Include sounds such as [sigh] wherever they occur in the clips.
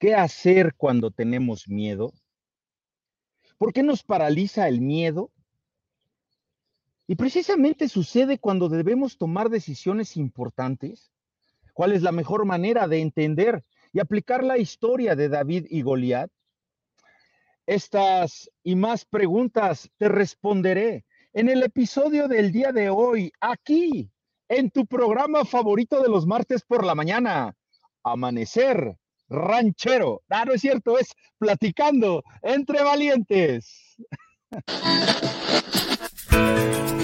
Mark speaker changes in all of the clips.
Speaker 1: ¿Qué hacer cuando tenemos miedo? ¿Por qué nos paraliza el miedo? Y precisamente sucede cuando debemos tomar decisiones importantes. ¿Cuál es la mejor manera de entender y aplicar la historia de David y Goliat? Estas y más preguntas te responderé en el episodio del día de hoy, aquí, en tu programa favorito de los martes por la mañana, Amanecer Ranchero. Ah, no es cierto, es platicando entre valientes. [laughs]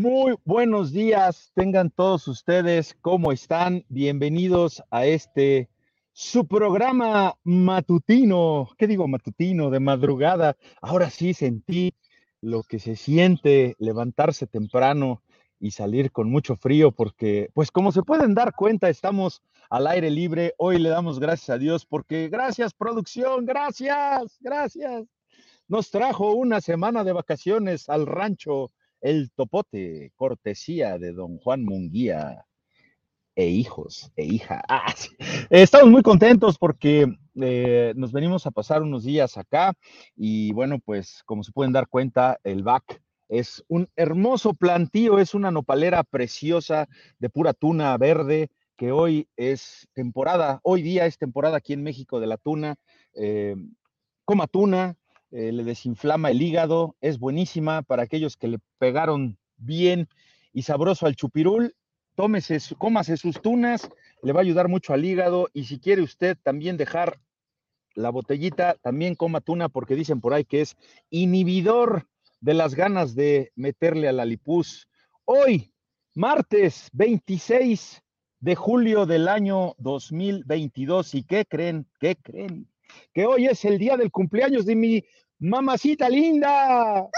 Speaker 1: Muy buenos días, tengan todos ustedes, ¿cómo están? Bienvenidos a este su programa matutino. ¿Qué digo matutino? De madrugada. Ahora sí sentí lo que se siente levantarse temprano y salir con mucho frío porque, pues como se pueden dar cuenta, estamos al aire libre. Hoy le damos gracias a Dios porque gracias producción, gracias, gracias. Nos trajo una semana de vacaciones al rancho el Topote, cortesía de don Juan Munguía e hijos e hija. [laughs] Ah, Estamos muy contentos porque eh, nos venimos a pasar unos días acá y bueno, pues como se pueden dar cuenta, el BAC es un hermoso plantío, es una nopalera preciosa de pura tuna verde que hoy es temporada, hoy día es temporada aquí en México de la tuna. Eh, coma tuna, eh, le desinflama el hígado, es buenísima para aquellos que le pegaron bien y sabroso al chupirul. Tómese, cómase sus tunas, le va a ayudar mucho al hígado y si quiere usted también dejar la botellita, también coma tuna porque dicen por ahí que es inhibidor de las ganas de meterle a la lipus. Hoy, martes 26 de julio del año 2022. ¿Y qué creen? ¿Qué creen? Que hoy es el día del cumpleaños de mi mamacita linda.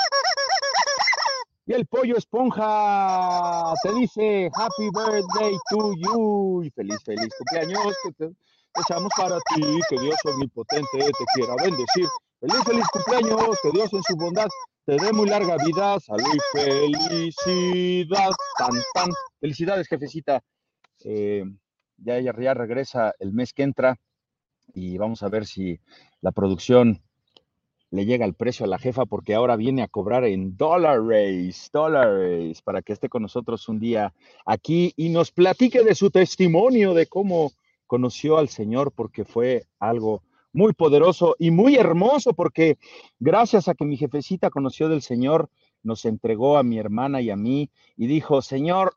Speaker 1: Y el pollo esponja te dice Happy Birthday to you y feliz, feliz cumpleaños que te echamos para ti, que Dios omnipotente te quiera bendecir. Feliz, feliz cumpleaños, que Dios en su bondad te dé muy larga vida, salud y felicidad. Tan, tan. Felicidades, jefecita. Eh, ya ya regresa el mes que entra y vamos a ver si la producción le llega el precio a la jefa porque ahora viene a cobrar en dólares, dólares, para que esté con nosotros un día aquí y nos platique de su testimonio de cómo conoció al Señor porque fue algo muy poderoso y muy hermoso porque gracias a que mi jefecita conoció del Señor, nos entregó a mi hermana y a mí y dijo, Señor,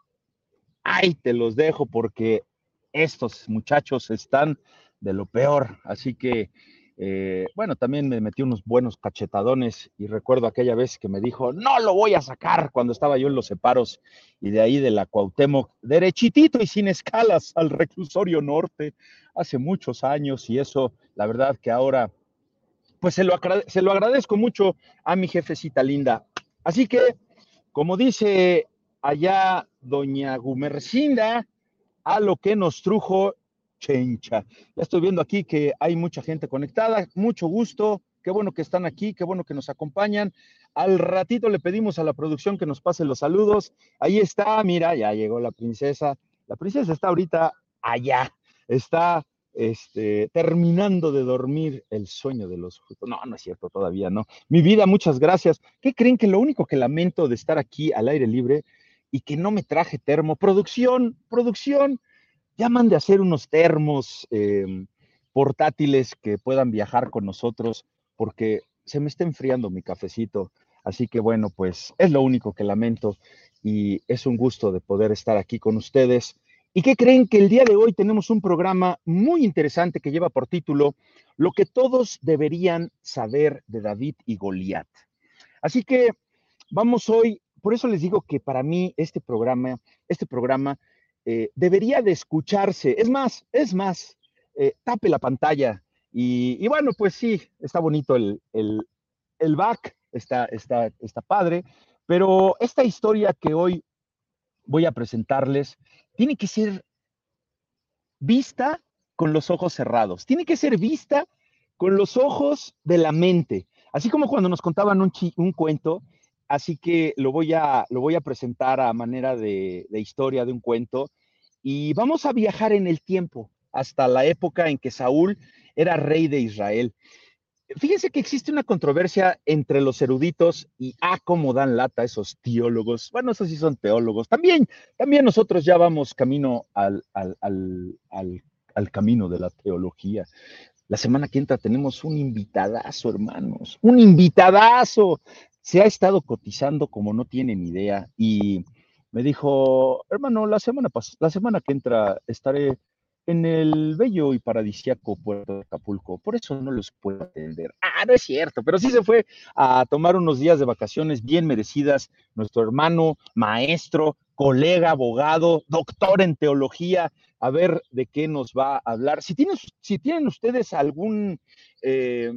Speaker 1: ay, te los dejo porque estos muchachos están de lo peor. Así que, eh, bueno, también me metí unos buenos cachetadones y recuerdo aquella vez que me dijo, no lo voy a sacar cuando estaba yo en los separos y de ahí de la Cuauhtémoc, derechitito y sin escalas al reclusorio norte, hace muchos años y eso, la verdad que ahora, pues se lo, se lo agradezco mucho a mi jefecita linda. Así que, como dice allá doña Gumercinda, a lo que nos trujo Chencha. Ya estoy viendo aquí que hay mucha gente conectada, mucho gusto, qué bueno que están aquí, qué bueno que nos acompañan. Al ratito le pedimos a la producción que nos pase los saludos. Ahí está, mira, ya llegó la princesa. La princesa está ahorita allá, está este, terminando de dormir el sueño de los... No, no es cierto, todavía no. Mi vida, muchas gracias. ¿Qué creen que lo único que lamento de estar aquí al aire libre y que no me traje termo? Producción, producción llaman de hacer unos termos em, portátiles que puedan viajar con nosotros, porque se me está enfriando mi cafecito. Así que bueno, pues es lo único que lamento y es un gusto de poder estar aquí con ustedes. ¿Y qué creen que el día de hoy tenemos un programa muy interesante que lleva por título Lo que todos deberían saber de David y Goliat? Así que vamos hoy, por eso les digo que para mí este programa, este programa eh, debería de escucharse. Es más, es más, eh, tape la pantalla. Y, bueno, pues sí, está bonito el, el, back, está, está, está padre, pero esta historia que hoy voy a presentarles tiene que ser vista con los ojos cerrados, tiene que ser vista con los ojos de la mente. Así como cuando nos contaban un, un cuento, así que lo voy, a, lo voy a presentar a manera de, de historia de un cuento y vamos a viajar en el tiempo hasta la época en que Saúl era rey de Israel. Fíjense que existe una controversia entre los eruditos y ah, cómo dan lata esos teólogos. Bueno, esos sí son teólogos. También, también nosotros ya vamos camino al, al, al, al camino de la teología. La semana que entra tenemos un invitadazo, hermanos. Un invitadazo. Se ha estado cotizando como no tienen idea y me dijo, hermano, la semana, la semana que entra estaré en el bello y paradisiaco puerto de Acapulco. Por eso no los puedo atender. Ah, no es cierto, pero sí se fue a tomar unos días de vacaciones bien merecidas. Nuestro hermano, maestro, colega, abogado, doctor en teología, a ver de qué nos va a hablar. Si tienen, si tienen ustedes algún eh,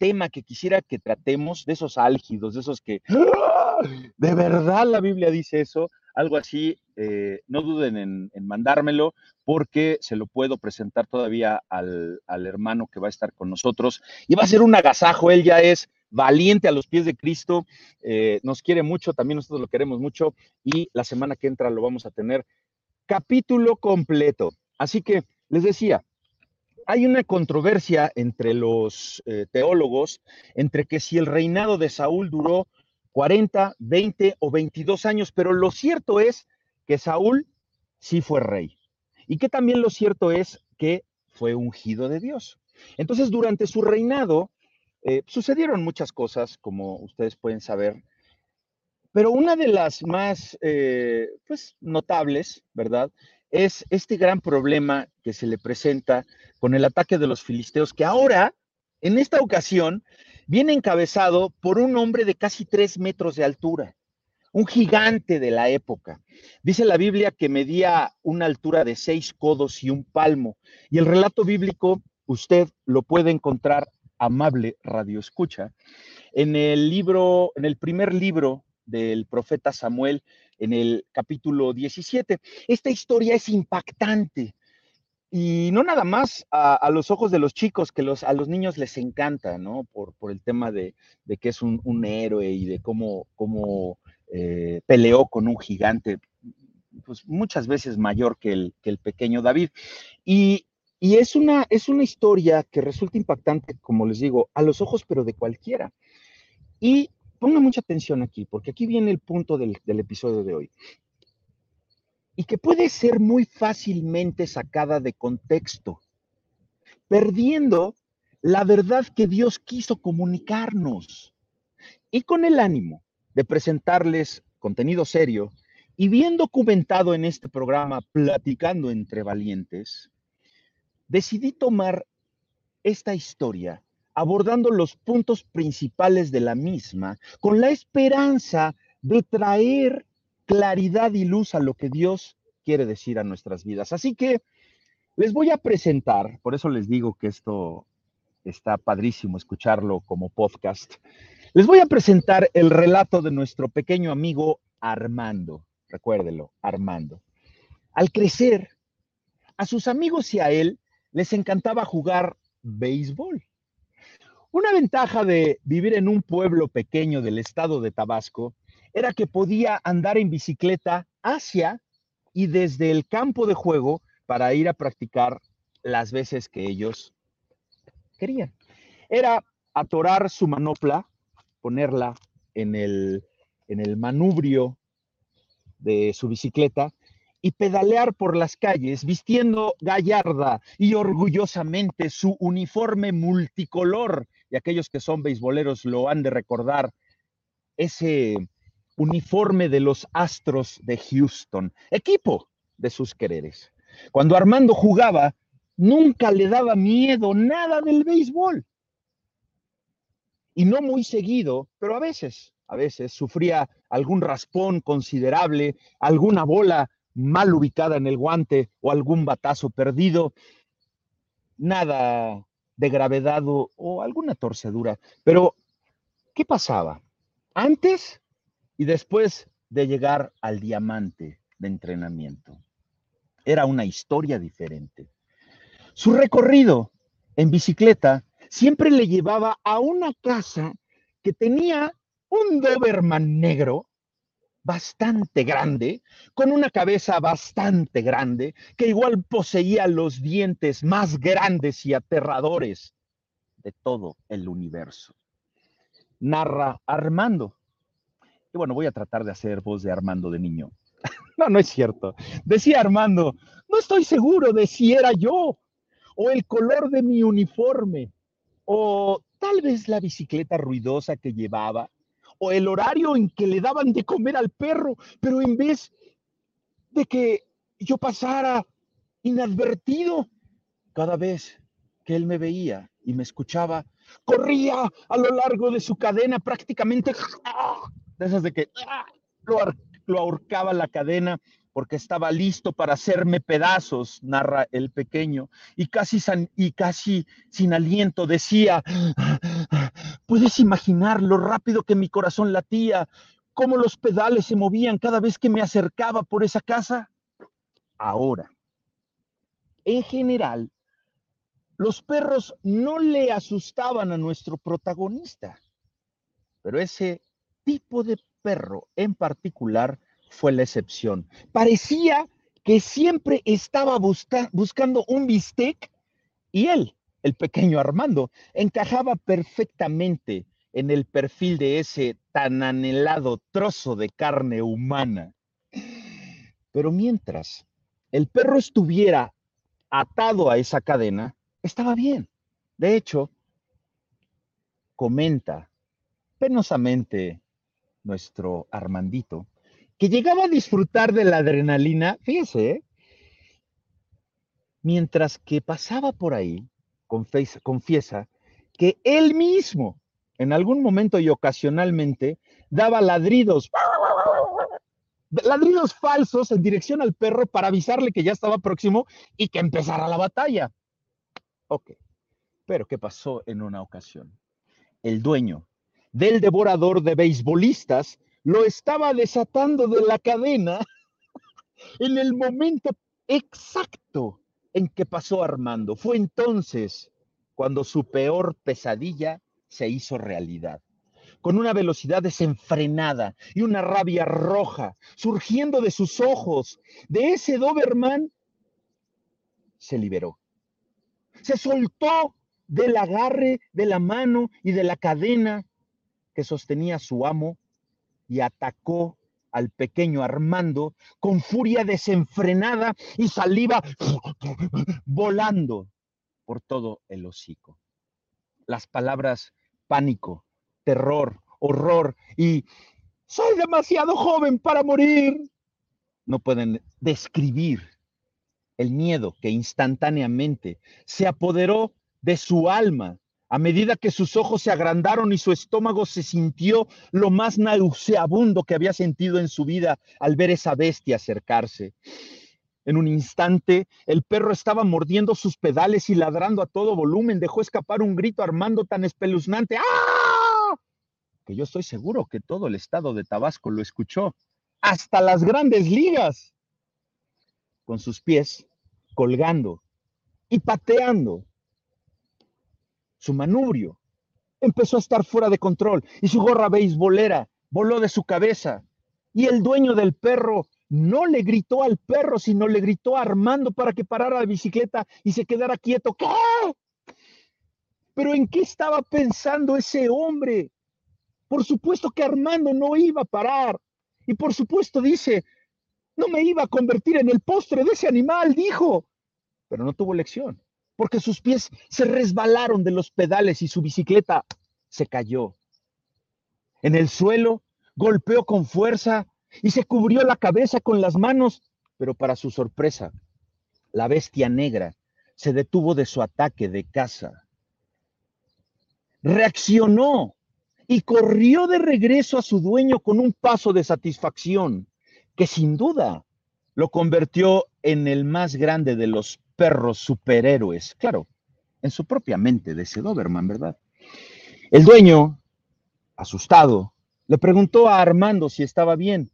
Speaker 1: tema que quisiera que tratemos, de esos álgidos, de esos que, ¡ah! de verdad la Biblia dice eso, algo así, eh, no duden en, mandármelo porque se lo puedo presentar todavía al, hermano que va a estar con nosotros y va a ser un agasajo, él ya es valiente a los pies de Cristo, eh, nos quiere mucho, también nosotros lo queremos mucho y la semana que entra lo vamos a tener capítulo completo. Así que les decía, hay una controversia entre los eh, teólogos entre que si el reinado de Saúl duró 40, 20 o 22 años, pero lo cierto es que Saúl sí fue rey y que también lo cierto es que fue ungido de Dios. Entonces, durante su reinado eh, sucedieron muchas cosas, como ustedes pueden saber, pero una de las más eh, pues, notables, ¿verdad? Es este gran problema que se le presenta con el ataque de los filisteos, que ahora, en esta ocasión, viene encabezado por un hombre de casi tres metros de altura, un gigante de la época. Dice la Biblia que medía una altura de seis codos y un palmo. Y el relato bíblico, usted lo puede encontrar, amable radio escucha, en el libro, en el primer libro del profeta Samuel, en el capítulo 17. Esta historia es impactante y no nada más a, los ojos de los chicos, que a los niños les encanta, ¿no? Por, el tema de, que es un, héroe y de cómo, cómo eh, peleó con un gigante, pues muchas veces mayor que el, que el pequeño David. Y, es, una, es una historia que resulta impactante, como les digo, a los ojos, pero de cualquiera. Y ponga mucha atención aquí, porque aquí viene el punto del, del episodio de hoy y que puede ser muy fácilmente sacada de contexto, perdiendo la verdad que Dios quiso comunicarnos. Y con el ánimo de presentarles contenido serio y bien documentado en este programa Platicando entre Valientes, decidí tomar esta historia abordando los puntos principales de la misma con la esperanza de traer claridad y luz a lo que Dios quiere decir a nuestras vidas. Así que les voy a presentar, por eso les digo que esto está padrísimo escucharlo como podcast. Les voy a presentar el relato de nuestro pequeño amigo Armando. Recuérdelo, Armando. Al crecer, a sus amigos y a él les encantaba jugar béisbol. Una ventaja de vivir en un pueblo pequeño del estado de Tabasco era que podía andar en bicicleta hacia y desde el campo de juego para ir a practicar las veces que ellos querían. Era atorar su manopla, ponerla en el, en el manubrio de su bicicleta y pedalear por las calles vistiendo gallarda y orgullosamente su uniforme multicolor. Y aquellos que son beisboleros lo han de recordar, ese uniforme de los Astros de Houston, equipo de sus quereres. Cuando Armando jugaba, nunca le daba miedo nada del béisbol. Y no muy seguido, pero a veces, a veces sufría algún raspón considerable, alguna bola mal ubicada en el guante o algún batazo perdido. Nada de gravedad o, o alguna torcedura. Pero, ¿qué pasaba? Antes y después de llegar al diamante de entrenamiento. Era una historia diferente. Su recorrido en bicicleta siempre le llevaba a una casa que tenía un Doberman negro bastante grande, con una cabeza bastante grande, que igual poseía los dientes más grandes y aterradores de todo el universo. Narra Armando. Y bueno, voy a tratar de hacer voz de Armando de niño. [laughs] no, no es cierto. Decía Armando, no estoy seguro de si era yo, o el color de mi uniforme, o tal vez la bicicleta ruidosa que llevaba, o el horario en que le daban de comer al perro, pero en vez de que yo pasara inadvertido, cada vez que él me veía y me escuchaba, corría a lo largo de su cadena prácticamente de esas de que lo, lo ahorcaba la cadena porque estaba listo para hacerme pedazos, narra el pequeño, y casi, sin aliento decía, puedes imaginar lo rápido que mi corazón latía, cómo los pedales se movían cada vez que me acercaba por esa casa. Ahora, en general, los perros no le asustaban a nuestro protagonista, pero ese tipo de perro en particular fue la excepción. Parecía que siempre estaba buscando un bistec y él, el pequeño Armando, encajaba perfectamente en el perfil de ese tan anhelado trozo de carne humana. Pero mientras el perro estuviera atado a esa cadena, estaba bien. De hecho, comenta penosamente nuestro Armandito, que llegaba a disfrutar de la adrenalina, fíjese, ¿eh? mientras que pasaba por ahí, confiesa, confiesa que él mismo, en algún momento y ocasionalmente, daba ladridos, ladridos falsos en dirección al perro para avisarle que ya estaba próximo y que empezara la batalla. Ok, pero ¿qué pasó en una ocasión? El dueño del devorador de beisbolistas lo estaba desatando de la cadena [laughs] en el momento exacto en que pasó Armando. Fue entonces cuando su peor pesadilla se hizo realidad. Con una velocidad desenfrenada y una rabia roja surgiendo de sus ojos, de ese Doberman, se liberó. Se soltó del agarre de la mano y de la cadena que sostenía su amo y atacó al pequeño Armando con furia desenfrenada y saliva volando por todo el hocico. Las palabras pánico, terror, horror y soy demasiado joven para morir no pueden describir el miedo que instantáneamente se apoderó de su alma a medida que sus ojos se agrandaron y su estómago se sintió lo más nauseabundo que había sentido en su vida al ver esa bestia acercarse. En un instante, el perro estaba mordiendo sus pedales y ladrando a todo volumen. Dejó escapar un grito armando tan espeluznante ¡Ah! que yo estoy seguro que todo el estado de Tabasco lo escuchó, hasta las grandes ligas, con sus pies colgando y pateando su manubrio empezó a estar fuera de control y su gorra beisbolera voló de su cabeza. Y el dueño del perro no le gritó al perro, sino le gritó a Armando para que parara la bicicleta y se quedara quieto. ¿Qué? Pero ¿en qué estaba pensando ese hombre? Por supuesto que Armando no iba a parar. Y por supuesto dice, no me iba a convertir en el postre de ese animal, dijo. Pero no tuvo lección porque sus pies se resbalaron de los pedales y su bicicleta se cayó. En el suelo golpeó con fuerza y se cubrió la cabeza con las manos, pero para su sorpresa, la bestia negra se detuvo de su ataque de caza. Reaccionó y corrió de regreso a su dueño con un paso de satisfacción que sin duda lo convirtió en el más grande de los perros superhéroes, claro, en su propia mente de ese Doberman, ¿verdad? El dueño, asustado, le preguntó a Armando si estaba bien,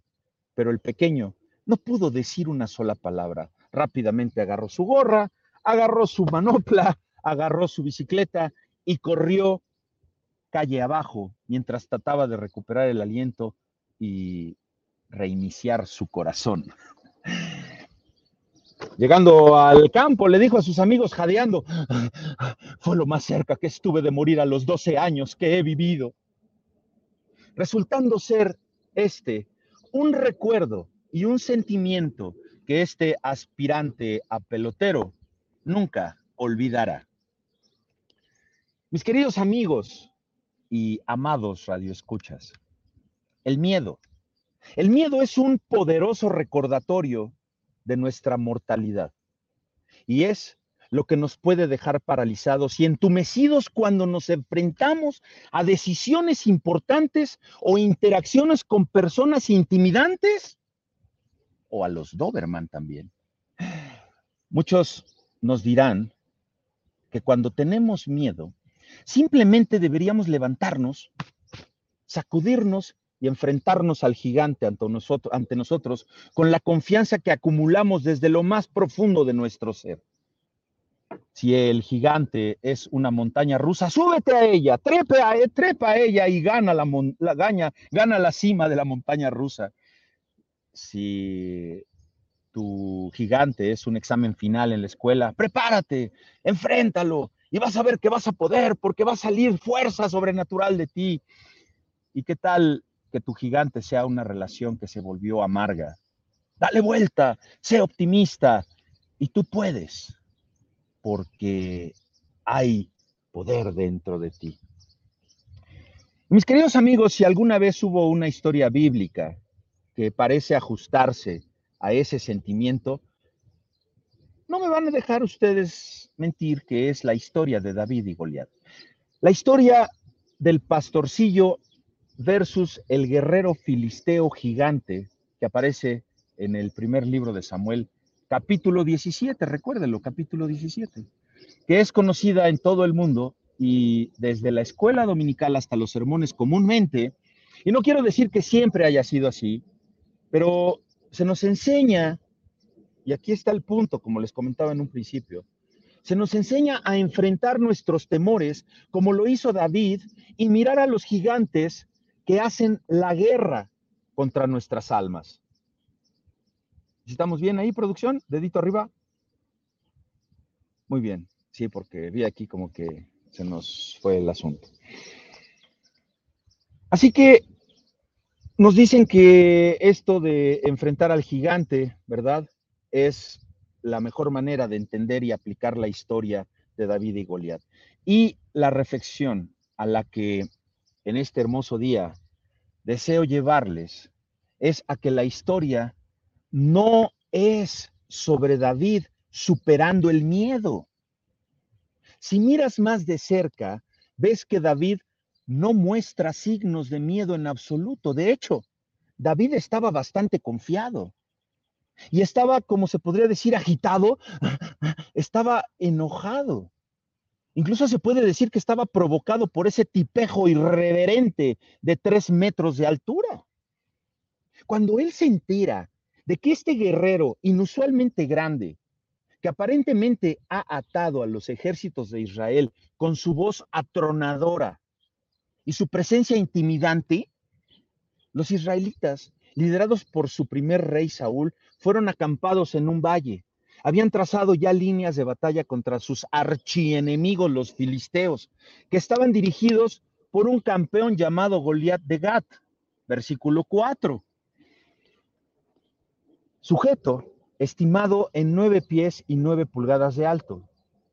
Speaker 1: pero el pequeño no pudo decir una sola palabra. Rápidamente agarró su gorra, agarró su manopla, agarró su bicicleta y corrió calle abajo mientras trataba de recuperar el aliento y reiniciar su corazón. Llegando al campo, le dijo a sus amigos jadeando, fue lo más cerca que estuve de morir a los 12 años que he vivido, resultando ser este un recuerdo y un sentimiento que este aspirante a pelotero nunca olvidará. Mis queridos amigos y amados radioescuchas, el miedo. El miedo es un poderoso recordatorio de nuestra mortalidad y es lo que nos puede dejar paralizados y entumecidos cuando nos enfrentamos a decisiones importantes o interacciones con personas intimidantes o a los Doberman también. Muchos nos dirán que cuando tenemos miedo, simplemente deberíamos levantarnos, sacudirnos y enfrentarnos al gigante ante nosotros, ante nosotros con la confianza que acumulamos desde lo más profundo de nuestro ser. Si el gigante es una montaña rusa, súbete a ella, trepe a, trepa a ella y gana la, gana la cima de la montaña rusa. Si tu gigante es un examen final en la escuela, prepárate, enfréntalo y vas a ver que vas a poder porque va a salir fuerza sobrenatural de ti. ¿Y qué tal que tu gigante sea una relación que se volvió amarga? Dale vuelta, sé optimista y tú puedes porque hay poder dentro de ti. Mis queridos amigos, si alguna vez hubo una historia bíblica que parece ajustarse a ese sentimiento, no me van a dejar ustedes mentir que es la historia de David y Goliat. La historia del pastorcillo versus el guerrero filisteo gigante que aparece en el primer libro de Samuel, capítulo 17, recuérdenlo, capítulo 17, que es conocida en todo el mundo y desde la escuela dominical hasta los sermones comúnmente, y no quiero decir que siempre haya sido así, pero se nos enseña, y aquí está el punto, como les comentaba en un principio, se nos enseña a enfrentar nuestros temores como lo hizo David y mirar a los gigantes que hacen la guerra contra nuestras almas. ¿Estamos bien ahí, producción? Dedito arriba. Muy bien, sí, porque vi aquí como que se nos fue el asunto. Así que nos dicen que esto de enfrentar al gigante, ¿verdad? Es la mejor manera de entender y aplicar la historia de David y Goliat. Y la reflexión a la que en este hermoso día deseo llevarles es a que la historia no es sobre David superando el miedo. Si miras más de cerca, ves que David no muestra signos de miedo en absoluto. De hecho, David estaba bastante confiado y estaba, como se podría decir, agitado, [laughs] estaba enojado. Incluso se puede decir que estaba provocado por ese tipejo irreverente de tres metros de altura. Cuando él se entera de que este guerrero inusualmente grande, que aparentemente ha atado a los ejércitos de Israel con su voz atronadora, y su presencia intimidante, los israelitas, liderados por su primer rey Saúl, fueron acampados en un valle. Habían trazado ya líneas de batalla contra sus archienemigos, los filisteos, que estaban dirigidos por un campeón llamado Goliat de Gat. Versículo 4. Sujeto estimado en nueve pies y nueve pulgadas de alto,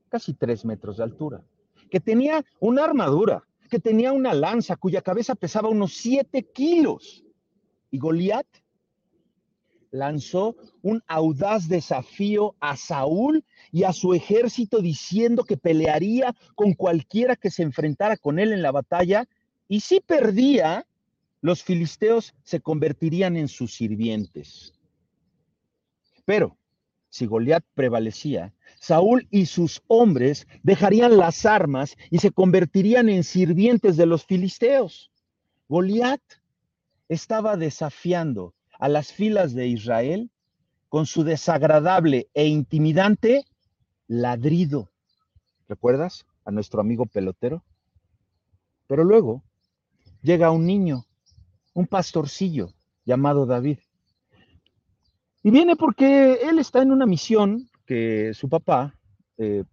Speaker 1: casi tres metros de altura, que tenía una armadura que tenía una lanza cuya cabeza pesaba unos siete kilos. Y Goliat lanzó un audaz desafío a Saúl y a su ejército diciendo que pelearía con cualquiera que se enfrentara con él en la batalla y si perdía, los filisteos se convertirían en sus sirvientes. Pero si Goliat prevalecía, Saúl y sus hombres dejarían las armas y se convertirían en sirvientes de los filisteos. Goliat estaba desafiando a las filas de Israel con su desagradable e intimidante ladrido. ¿Recuerdas a nuestro amigo pelotero? Pero luego llega un niño, un pastorcillo llamado David. Y viene porque él está en una misión que su papá eh,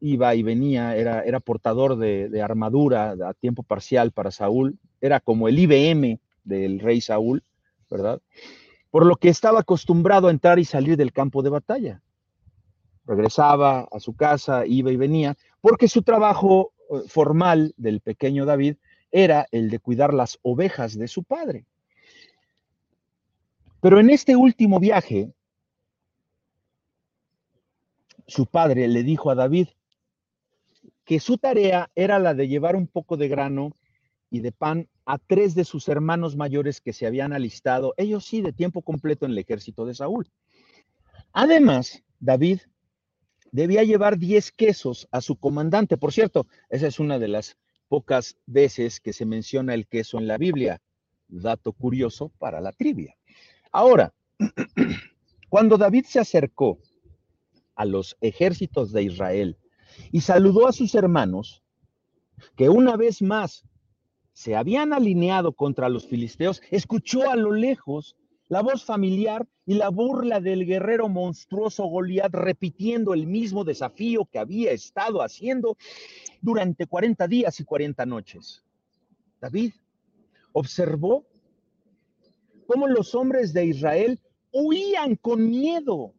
Speaker 1: iba y venía, era, era portador de, de, armadura a tiempo parcial para Saúl, era como el IBM del rey Saúl, ¿verdad? Por lo que estaba acostumbrado a entrar y salir del campo de batalla. Regresaba a su casa, iba y venía, porque su trabajo eh, formal del pequeño David era el de cuidar las ovejas de su padre. Pero en este último viaje, su padre le dijo a David que su tarea era la de llevar un poco de grano y de pan a tres de sus hermanos mayores que se habían alistado, ellos sí, de tiempo completo en el ejército de Saúl. Además, David debía llevar diez quesos a su comandante. Por cierto, esa es una de las pocas veces que se menciona el queso en la Biblia. Dato curioso para la trivia. Ahora, [clears throat] cuando David se acercó a los ejércitos de Israel y saludó a sus hermanos, que una vez más se habían alineado contra los filisteos, escuchó a lo lejos la voz familiar y la burla del guerrero monstruoso Goliat repitiendo el mismo desafío que había estado haciendo durante 40 días y 40 noches. David observó cómo los hombres de Israel huían con miedo,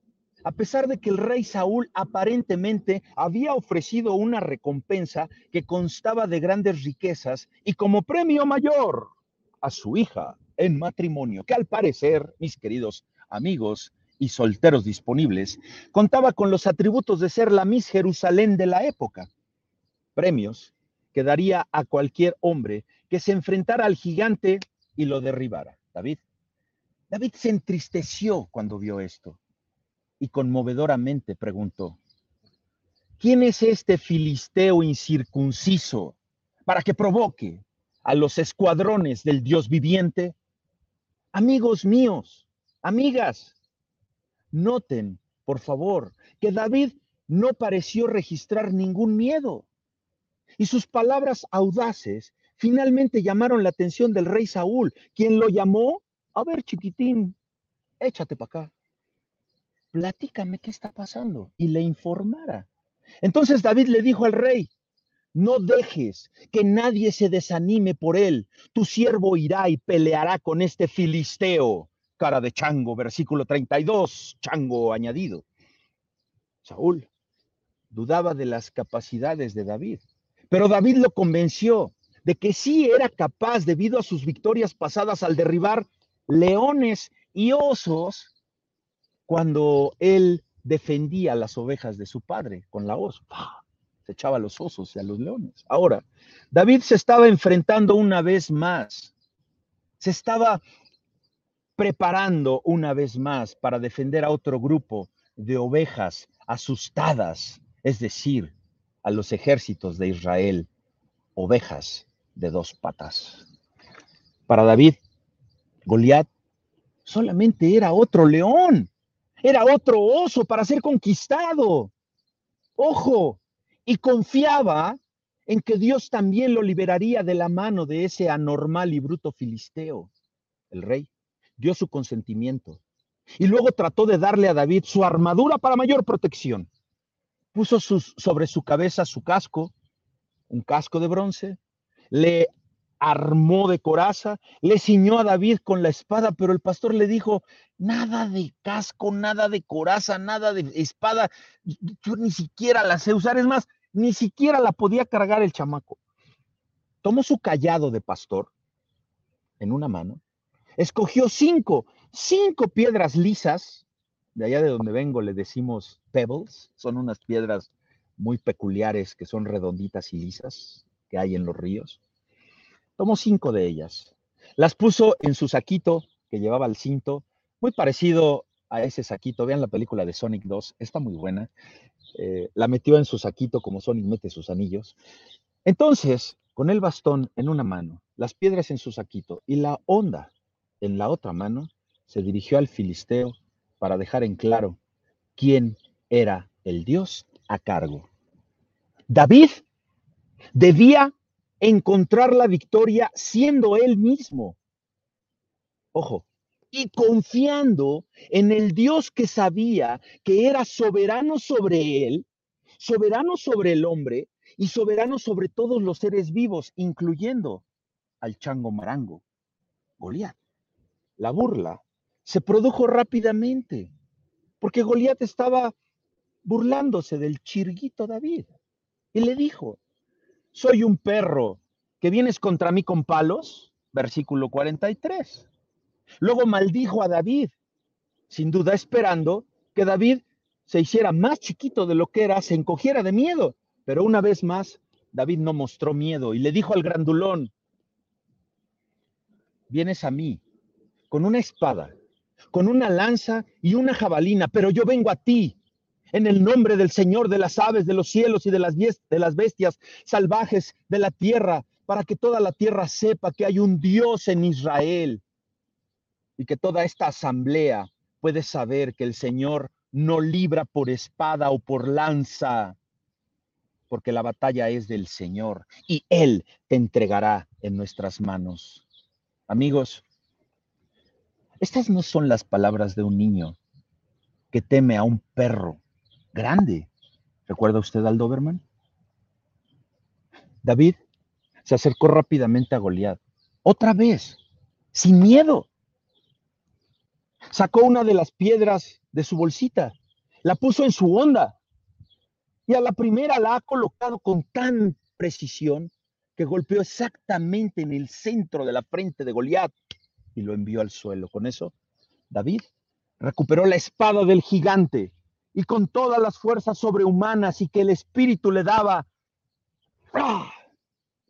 Speaker 1: a pesar de que el rey Saúl aparentemente había ofrecido una recompensa que constaba de grandes riquezas y como premio mayor a su hija en matrimonio, que al parecer, mis queridos amigos y solteros disponibles, contaba con los atributos de ser la Miss Jerusalén de la época. Premios que daría a cualquier hombre que se enfrentara al gigante y lo derribara. David David se entristeció cuando vio esto y conmovedoramente preguntó, ¿quién es este filisteo incircunciso para que provoque a los escuadrones del Dios viviente? Amigos míos, amigas, noten, por favor, que David no pareció registrar ningún miedo. Y sus palabras audaces finalmente llamaron la atención del rey Saúl, quien lo llamó a ver, chiquitín, échate para acá. Platícame qué está pasando. Y le informara. Entonces David le dijo al rey, no dejes que nadie se desanime por él. Tu siervo irá y peleará con este filisteo. Cara de chango, versículo 32, chango añadido. Saúl dudaba de las capacidades de David, pero David lo convenció de que sí era capaz debido a sus victorias pasadas al derribar leones y osos cuando él defendía las ovejas de su padre con la hoz. Se echaba a los osos y a los leones. Ahora, David se estaba enfrentando una vez más. Se estaba preparando una vez más para defender a otro grupo de ovejas asustadas, es decir, a los ejércitos de Israel, ovejas de dos patas. Para David, Goliat solamente era otro león, era otro oso para ser conquistado. Ojo, y confiaba en que Dios también lo liberaría de la mano de ese anormal y bruto filisteo. El rey dio su consentimiento y luego trató de darle a David su armadura para mayor protección. Puso sobre su cabeza su casco, un casco de bronce, le armó de coraza, le ciñó a David con la espada, pero el pastor le dijo, nada de casco, nada de coraza, nada de espada, yo ni siquiera la sé usar, es más, ni siquiera la podía cargar el chamaco. Tomó su callado de pastor en una mano, escogió cinco, cinco piedras lisas, de allá de donde vengo le decimos pebbles, son unas piedras muy peculiares que son redonditas y lisas que hay en los ríos Tomó cinco de ellas. Las puso en su saquito que llevaba al cinto, muy parecido a ese saquito. Vean la película de Sonic 2, está muy buena. Eh, la metió en su saquito como Sonic mete sus anillos. Entonces, con el bastón en una mano, las piedras en su saquito y la onda en la otra mano, se dirigió al filisteo para dejar en claro quién era el Dios a cargo. David debía encontrar la victoria siendo él mismo. Ojo, y confiando en el Dios que sabía que era soberano sobre él, soberano sobre el hombre y soberano sobre todos los seres vivos, incluyendo al chango marango, Goliat. La burla se produjo rápidamente, porque Goliat estaba burlándose del chirguito David y le dijo, soy un perro que vienes contra mí con palos, versículo 43. Luego maldijo a David, sin duda esperando que David se hiciera más chiquito de lo que era, se encogiera de miedo. Pero una vez más, David no mostró miedo y le dijo al grandulón, vienes a mí con una espada, con una lanza y una jabalina, pero yo vengo a ti en el nombre del Señor de las aves, de los cielos y de las, de las bestias salvajes de la tierra, para que toda la tierra sepa que hay un Dios en Israel y que toda esta asamblea puede saber que el Señor no libra por espada o por lanza, porque la batalla es del Señor y Él te entregará en nuestras manos. Amigos, estas no son las palabras de un niño que teme a un perro grande. ¿Recuerda usted al Doberman? David se acercó rápidamente a Goliat, otra vez, sin miedo. Sacó una de las piedras de su bolsita, la puso en su onda y a la primera la ha colocado con tan precisión que golpeó exactamente en el centro de la frente de Goliat y lo envió al suelo. Con eso, David recuperó la espada del gigante y con todas las fuerzas sobrehumanas y que el espíritu le daba,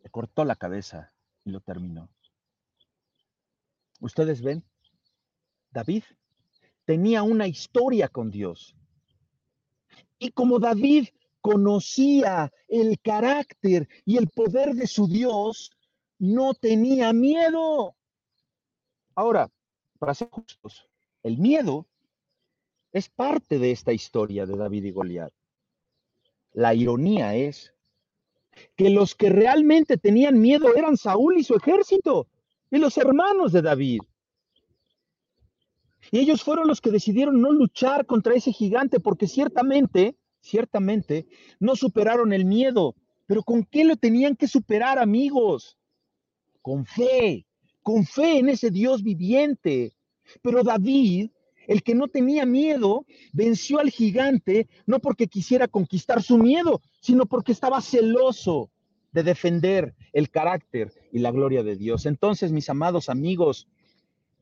Speaker 1: le cortó la cabeza y lo terminó. Ustedes ven, David tenía una historia con Dios. Y como David conocía el carácter y el poder de su Dios, no tenía miedo. Ahora, para ser justos, el miedo es parte de esta historia de David y Goliat. La ironía es que los que realmente tenían miedo eran Saúl y su ejército y los hermanos de David. Y ellos fueron los que decidieron no luchar contra ese gigante porque ciertamente, ciertamente, no superaron el miedo. Pero ¿con qué lo tenían que superar, amigos? Con fe, con fe en ese Dios viviente. Pero David el que no tenía miedo venció al gigante no porque quisiera conquistar su miedo, sino porque estaba celoso de defender el carácter y la gloria de Dios. Entonces, mis amados amigos,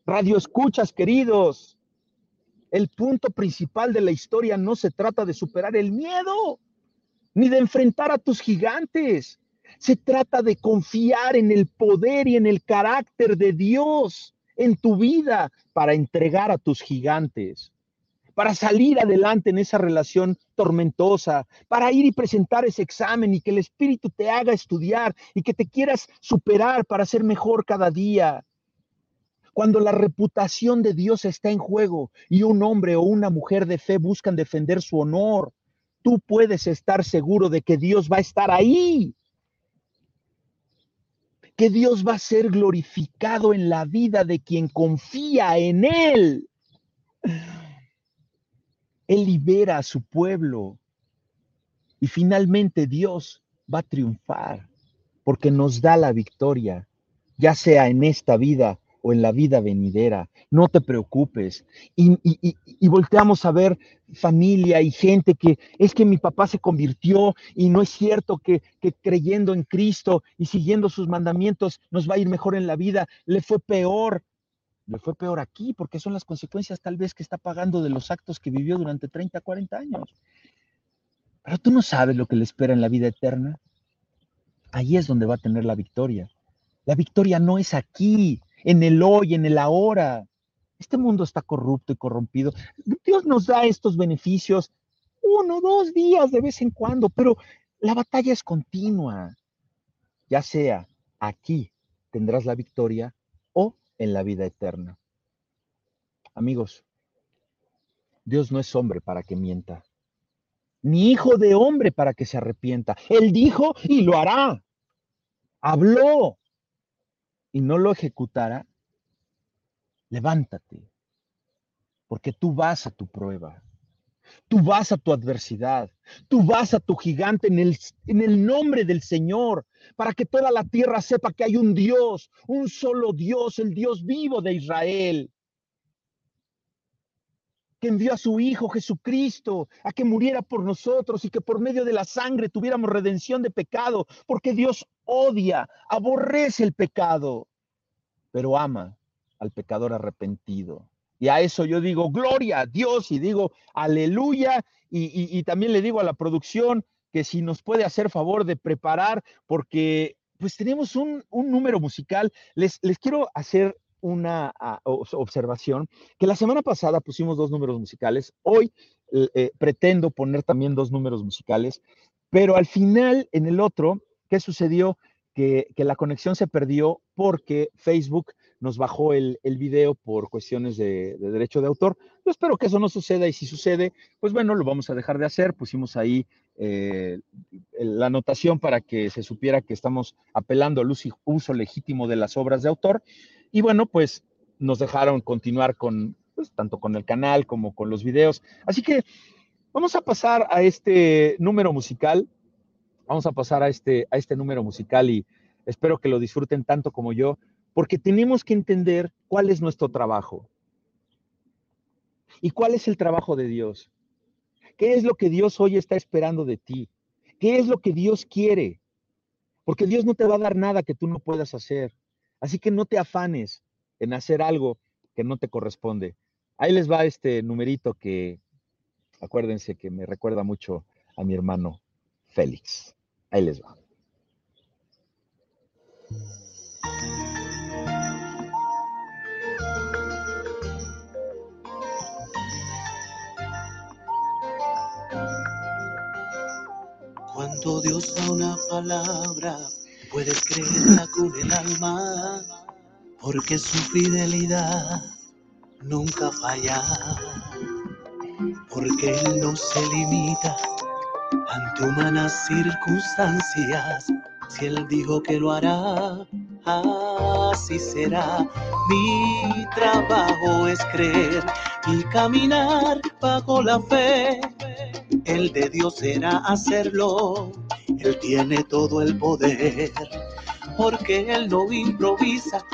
Speaker 1: radio escuchas queridos, el punto principal de la historia no se trata de superar el miedo, ni de enfrentar a tus gigantes. Se trata de confiar en el poder y en el carácter de Dios en tu vida para entregar a tus gigantes, para salir adelante en esa relación tormentosa, para ir y presentar ese examen y que el Espíritu te haga estudiar y que te quieras superar para ser mejor cada día. Cuando la reputación de Dios está en juego y un hombre o una mujer de fe buscan defender su honor, tú puedes estar seguro de que Dios va a estar ahí que Dios va a ser glorificado en la vida de quien confía en Él. Él libera a su pueblo y finalmente Dios va a triunfar porque nos da la victoria, ya sea en esta vida o en la vida venidera. No te preocupes. Y, y, volteamos a ver familia y gente que es que mi papá se convirtió y no es cierto que, que creyendo en Cristo y siguiendo sus mandamientos nos va a ir mejor en la vida. Le fue peor. Le fue peor aquí porque son las consecuencias tal vez que está pagando de los actos que vivió durante 30, 40 años. Pero tú no sabes lo que le espera en la vida eterna. Ahí es donde va a tener la victoria. La victoria no es aquí, en el hoy, en el ahora. Este mundo está corrupto y corrompido. Dios nos da estos beneficios uno, dos días de vez en cuando, pero la batalla es continua. Ya sea aquí tendrás la victoria o en la vida eterna. Amigos, Dios no es hombre para que mienta, ni hijo de hombre para que se arrepienta. Él dijo y lo hará. Habló y no lo ejecutará. Levántate, porque tú vas a tu prueba. Tú vas a tu adversidad, tú vas a tu gigante en el, en el, nombre del Señor, para que toda la tierra sepa que hay un Dios, un solo Dios, el Dios vivo de Israel que envió a su Hijo Jesucristo a que muriera por nosotros y que por medio de la sangre tuviéramos redención de pecado, porque Dios odia, aborrece el pecado, pero ama al pecador arrepentido. Y a eso yo digo, gloria a Dios y digo, aleluya. Y, también le digo a la producción que si nos puede hacer favor de preparar, porque pues tenemos un, un número musical. Les, les quiero hacer una ah, observación, que la semana pasada pusimos dos números musicales, hoy eh, pretendo poner también dos números musicales, pero al final, en el otro, ¿qué sucedió? Que, la conexión se perdió porque Facebook nos bajó el, el video por cuestiones de, derecho de autor. Yo espero que eso no suceda y si sucede, pues bueno, lo vamos a dejar de hacer. Pusimos ahí eh, la anotación para que se supiera que estamos apelando al uso legítimo de las obras de autor. Y bueno, pues nos dejaron continuar con, pues, tanto con el canal como con los videos. Así que vamos a pasar a este número musical. Vamos a pasar a este, a este número musical y espero que lo disfruten tanto como yo, porque tenemos que entender cuál es nuestro trabajo y cuál es el trabajo de Dios. ¿Qué es lo que Dios hoy está esperando de ti? ¿Qué es lo que Dios quiere? Porque Dios no te va a dar nada que tú no puedas hacer. Así que no te afanes en hacer algo que no te corresponde. Ahí les va este numerito que, acuérdense que me recuerda mucho a mi hermano Félix. Ahí les va.
Speaker 2: Cuando Dios da una palabra, Puedes creerla con el alma, porque su fidelidad nunca falla. Porque Él no se limita ante humanas circunstancias. Si Él dijo que lo hará, así será. Mi trabajo es creer y caminar bajo la fe. El de Dios será hacerlo él tiene todo el poder, porque Él no improvisa,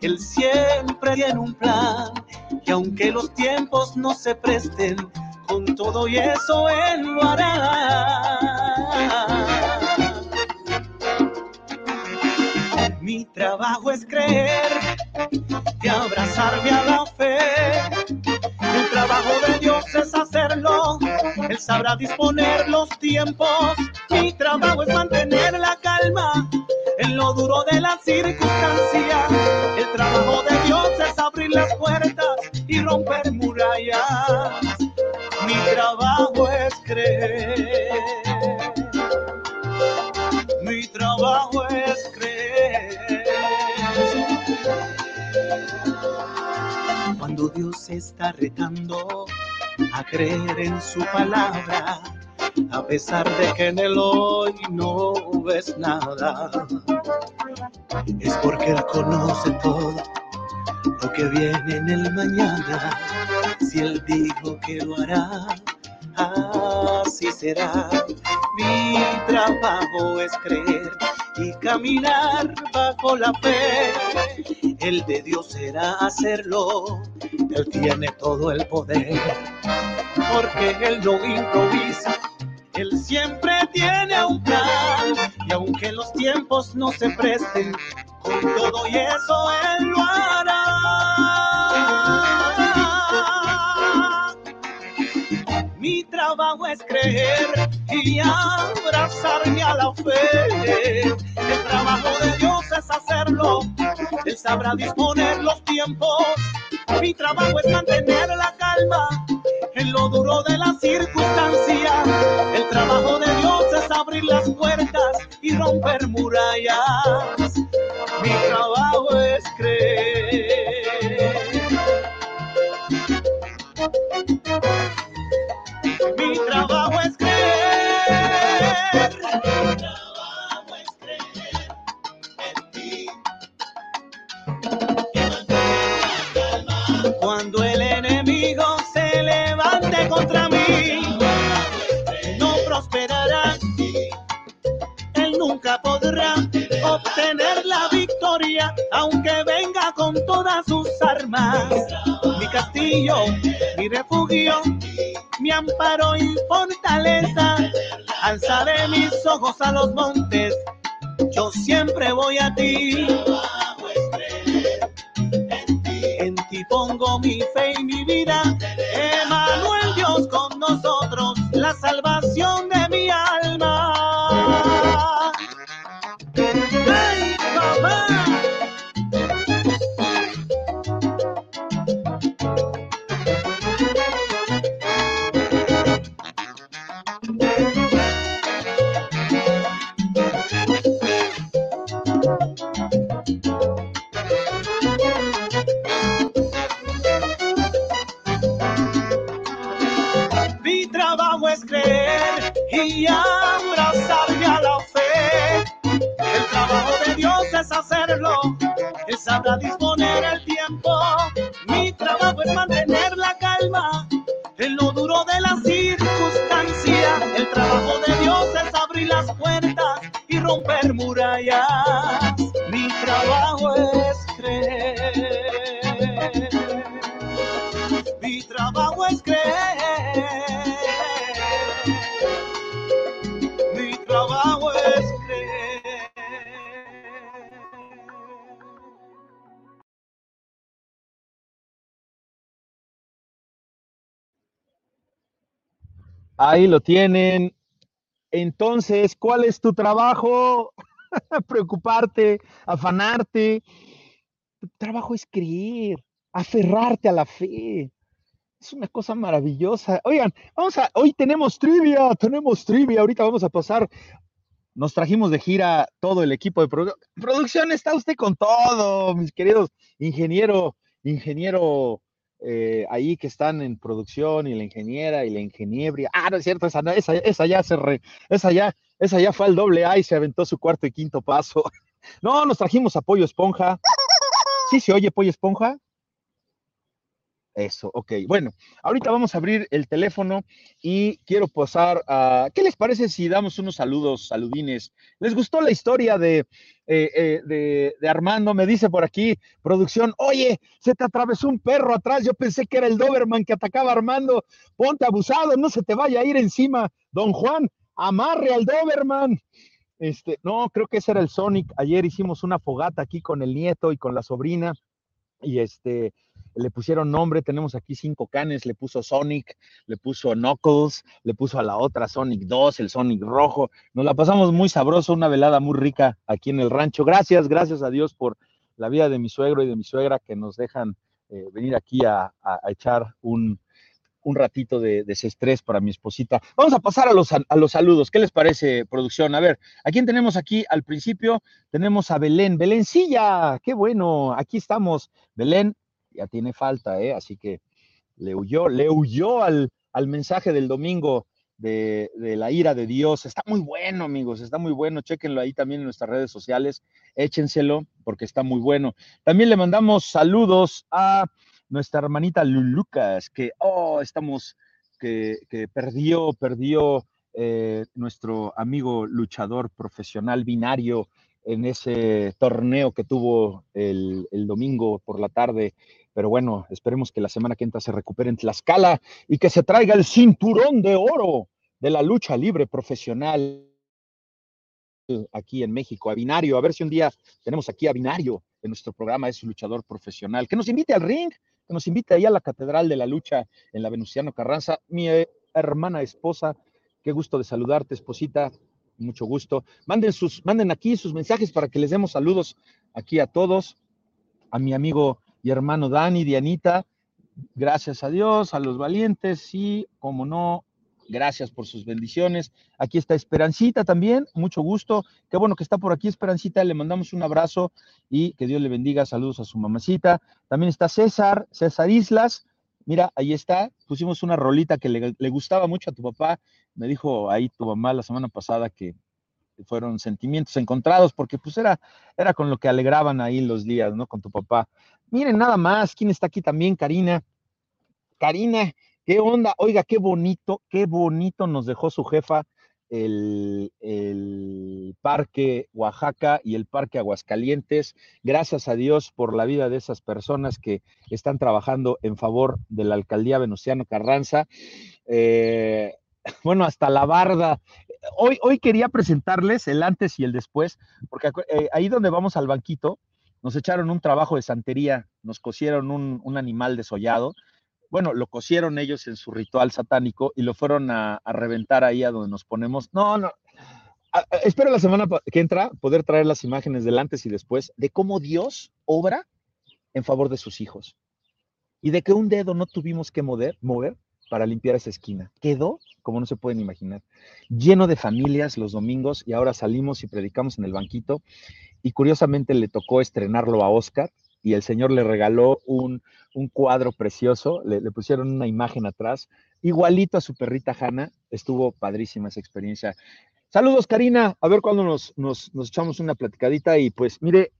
Speaker 2: Él siempre tiene un plan, y aunque los tiempos no se presten, con todo y eso Él lo hará. Mi trabajo es creer y abrazarme a la fe. El trabajo de Dios es hacerlo, Él sabrá disponer los tiempos mi trabajo es mantener la calma en lo duro de la circunstancia. El trabajo de Dios es abrir las puertas y romper murallas. Mi trabajo es creer. Mi trabajo es creer. Cuando Dios está retando a creer en su palabra a pesar de que en el hoy no ves nada. Es porque Él conoce todo lo que viene en el mañana. Si Él dijo que lo hará, así será. Mi trabajo es creer y caminar bajo la fe. El de Dios será hacerlo. Él tiene todo el poder, porque Él no improvisa él siempre tiene un plan y aunque los tiempos no se presten, con todo y eso Él lo hará. Mi trabajo es creer y abrazarme a la fe. El trabajo de Dios es hacerlo. Él sabrá disponer los tiempos. Mi trabajo es mantener la calma en lo duro de la circunstancia. El trabajo de Dios es abrir las puertas y romper murallas. Mi trabajo es creer. Mi trabajo es obtener la victoria, aunque venga con todas sus armas. Mi castillo, mi refugio, mi amparo y fortaleza. Alzaré mis ojos a los montes, yo siempre voy a ti. En ti pongo mi fe y mi vida. Emanuel Dios con nosotros, la salvación
Speaker 1: Ahí lo tienen. Entonces, ¿cuál es tu trabajo? [laughs] Preocuparte, afanarte. Tu trabajo es creer, aferrarte a la fe. Es una cosa maravillosa. Oigan, vamos a, hoy tenemos trivia, tenemos trivia. Ahorita vamos a pasar. Nos trajimos de gira todo el equipo de produ- producción. Está usted con todo, mis queridos ingeniero, ingeniero eh, ahí que están en producción y la ingeniera y la ingeniebria. Ah, no es cierto, esa, esa, esa ya se re- esa ya, esa ya fue al doble A y se aventó su cuarto y quinto paso. [laughs] No, nos trajimos a Pollo Esponja. ¿Sí se oye Pollo Esponja? Eso, ok. Bueno, ahorita vamos a abrir el teléfono y quiero pasar a... ¿Qué les parece si damos unos saludos, saludines? ¿Les gustó la historia de, eh, eh, de, de Armando? Me dice por aquí, producción, oye, se te atravesó un perro atrás, yo pensé que era el Doberman que atacaba a Armando. Ponte abusado, no se te vaya a ir encima. Don Juan, amarre al Doberman. Este, no, creo que ese era el Sonic. Ayer hicimos una fogata aquí con el nieto y con la sobrina y este le pusieron nombre, tenemos aquí cinco canes, le puso Sonic, le puso Knuckles, le puso a la otra Sonic 2, el Sonic rojo. Nos la pasamos muy sabroso, una velada muy rica aquí en el rancho. Gracias, gracias a Dios por la vida de mi suegro y de mi suegra que nos dejan eh, venir aquí a, echar un, ratito de desestrés para mi esposita. Vamos a pasar a los, a los saludos. ¿Qué les parece, producción? A ver, ¿a quién tenemos aquí al principio? Tenemos a Belén. Belencilla, qué bueno, aquí estamos. Belén ya tiene falta, ¿eh? Así que le huyó, le huyó al, al mensaje del domingo de, de la ira de Dios. Está muy bueno, amigos, está muy bueno. Chéquenlo ahí también en nuestras redes sociales. Échenselo porque está muy bueno. También le mandamos saludos a nuestra hermanita Lulucas, que, oh, estamos, que, que perdió, perdió eh, nuestro amigo luchador profesional binario en ese torneo que tuvo el, el domingo por la tarde. Pero bueno, esperemos que la semana que entra se recupere en Tlaxcala y que se traiga el cinturón de oro de la lucha libre profesional aquí en México, a Binario. A ver si un día tenemos aquí a Binario en nuestro programa, es luchador profesional. Que nos invite al ring, que nos invite ahí a la Catedral de la Lucha en la Venustiano Carranza. Mi eh, hermana esposa, qué gusto de saludarte, esposita. Mucho gusto. Manden, sus, manden aquí sus mensajes para que les demos saludos aquí a todos. A mi amigo y hermano Dani, Dianita, gracias a Dios, a los valientes y, como no, gracias por sus bendiciones. Aquí está Esperancita también, mucho gusto. Qué bueno que está por aquí Esperancita, le mandamos un abrazo y que Dios le bendiga. Saludos a su mamacita. También está César, César Islas. Mira, ahí está. Pusimos una rolita que le, gustaba mucho a tu papá. Me dijo ahí tu mamá la semana pasada que fueron sentimientos encontrados, porque pues era, era con lo que alegraban ahí los días, ¿no? Con tu papá. Miren, nada más, ¿quién está aquí también? Karina. Karina, ¿Qué onda? Oiga, qué bonito, qué bonito nos dejó su jefa el, Parque Oaxaca y el Parque Aguascalientes. Gracias a Dios por la vida de esas personas que están trabajando en favor de la alcaldía Venustiano Carranza. Eh, [laughs] bueno, hasta la barda. Hoy, hoy quería presentarles el antes y el después, porque eh, ahí donde vamos al banquito, nos echaron un trabajo de santería, nos cosieron un animal desollado bueno, lo cosieron ellos en su ritual satánico y lo fueron a, reventar ahí a donde nos ponemos. No, no. espero la semana que entra poder traer las imágenes del antes y después de cómo Dios obra en favor de sus hijos y de que un dedo no tuvimos que mover, mover para limpiar esa esquina. Quedó, como no se pueden imaginar, lleno de familias los domingos y ahora salimos y predicamos en el banquito y curiosamente le tocó estrenarlo a Oscar y el Señor le regaló un, cuadro precioso, le, pusieron una imagen atrás, igualito a su perrita Hanna, estuvo padrísima esa experiencia. Saludos, Karina, a ver cuándo nos, nos, echamos una platicadita y pues mire,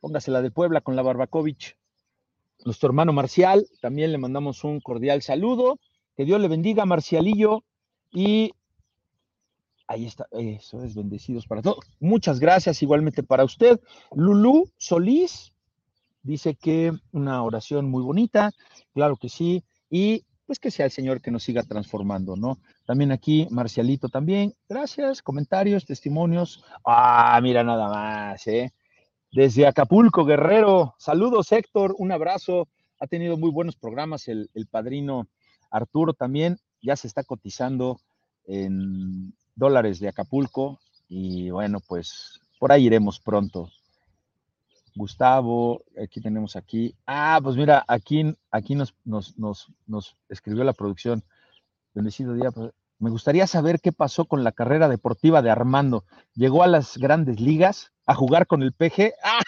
Speaker 1: póngasela de Puebla con la Barbakovich. Nuestro hermano Marcial, también le mandamos un cordial saludo. Que Dios le bendiga, Marcialillo. Y Ahí está, eso es, bendecidos para todos. Muchas gracias igualmente para usted. Lulú Solís dice que una oración muy bonita, claro que sí, y pues que sea el Señor que nos siga transformando, ¿no? También aquí, Marcialito también, gracias, comentarios, testimonios. Ah, mira nada más, ¿eh? Desde Acapulco, Guerrero, saludos Héctor, un abrazo, ha tenido muy buenos programas el, el padrino Arturo también, ya se está cotizando en dólares de Acapulco y bueno, pues por ahí iremos pronto. Gustavo, aquí tenemos aquí. Ah, pues mira, aquí, aquí nos, nos, nos, escribió la producción. Bendecido día. Pues, me gustaría saber qué pasó con la carrera deportiva de Armando. Llegó a las grandes ligas a jugar con el PG. [laughs] ¡Ah!